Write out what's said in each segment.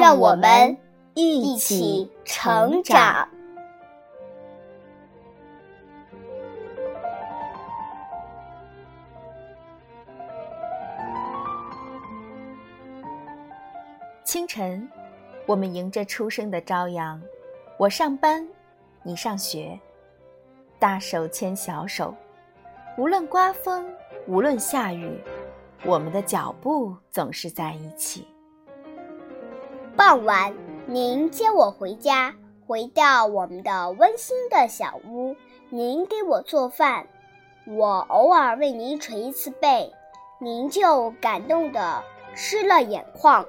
让我们一起成长。清晨，我们迎着初升的朝阳，我上班，你上学，大手牵小手，无论刮风，无论下雨，我们的脚步总是在一起。傍晚，您接我回家，回到我们的温馨的小屋，您给我做饭，我偶尔为您捶一次背，您就感动的湿了眼眶。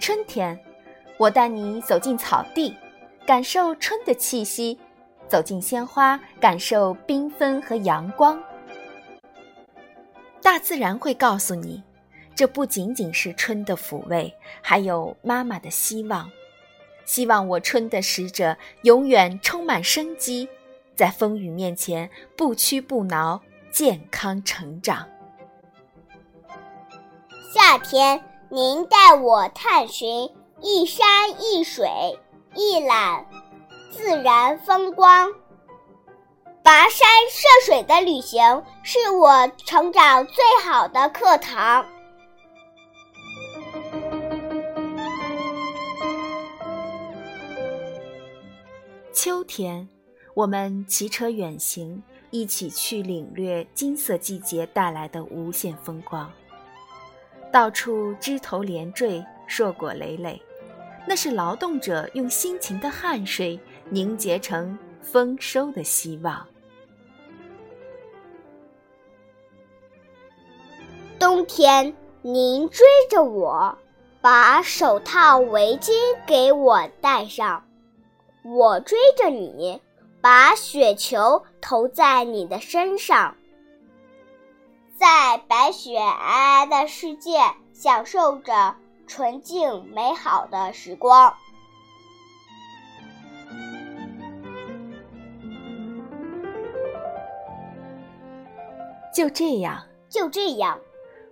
春天，我带你走进草地，感受春的气息；走进鲜花，感受缤纷和阳光。大自然会告诉你，这不仅仅是春的抚慰，还有妈妈的希望。希望我春的使者永远充满生机，在风雨面前不屈不挠，健康成长。夏天。您带我探寻一山一水，一览自然风光。跋山涉水的旅行是我成长最好的课堂。秋天，我们骑车远行，一起去领略金色季节带来的无限风光。到处枝头连缀，硕果累累，那是劳动者用辛勤的汗水凝结成丰收的希望。冬天，您追着我，把手套、围巾给我戴上；我追着你，把雪球投在你的身上。在白雪皑皑的世界，享受着纯净美好的时光。就这样，就这样，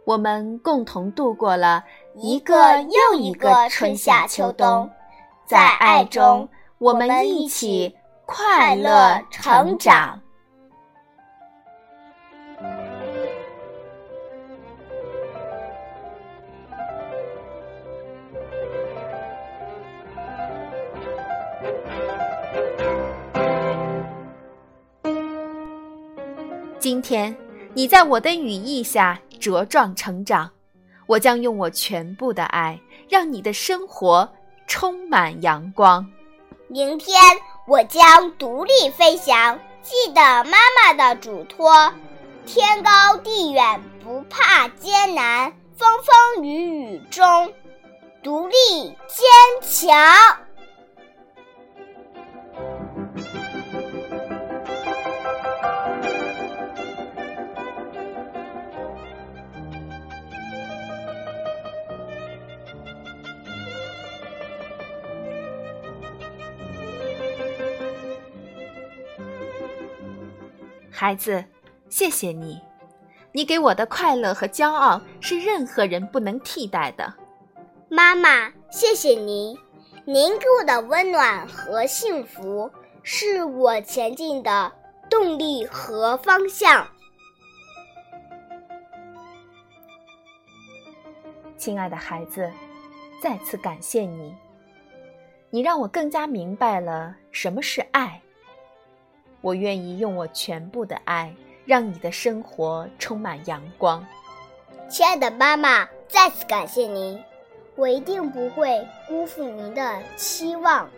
我们共同度过了一个又一个春夏秋冬，在爱中，我们一起快乐成长。今天，你在我的羽翼下茁壮成长，我将用我全部的爱，让你的生活充满阳光。明天，我将独立飞翔，记得妈妈的嘱托，天高地远，不怕艰难，风风雨雨中，独立坚强。孩子，谢谢你，你给我的快乐和骄傲是任何人不能替代的。妈妈，谢谢您，您给我的温暖和幸福是我前进的动力和方向。亲爱的孩子，再次感谢你，你让我更加明白了什么是爱。我愿意用我全部的爱，让你的生活充满阳光。亲爱的妈妈，再次感谢您，我一定不会辜负您的期望。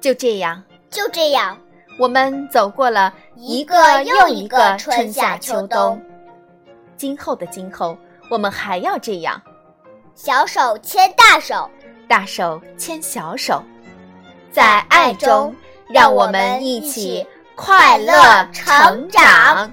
就这样，就这样，我们走过了一个又一个春夏秋冬。今后的今后，我们还要这样，小手牵大手，大手牵小手，在爱中，让我们一起快乐成长。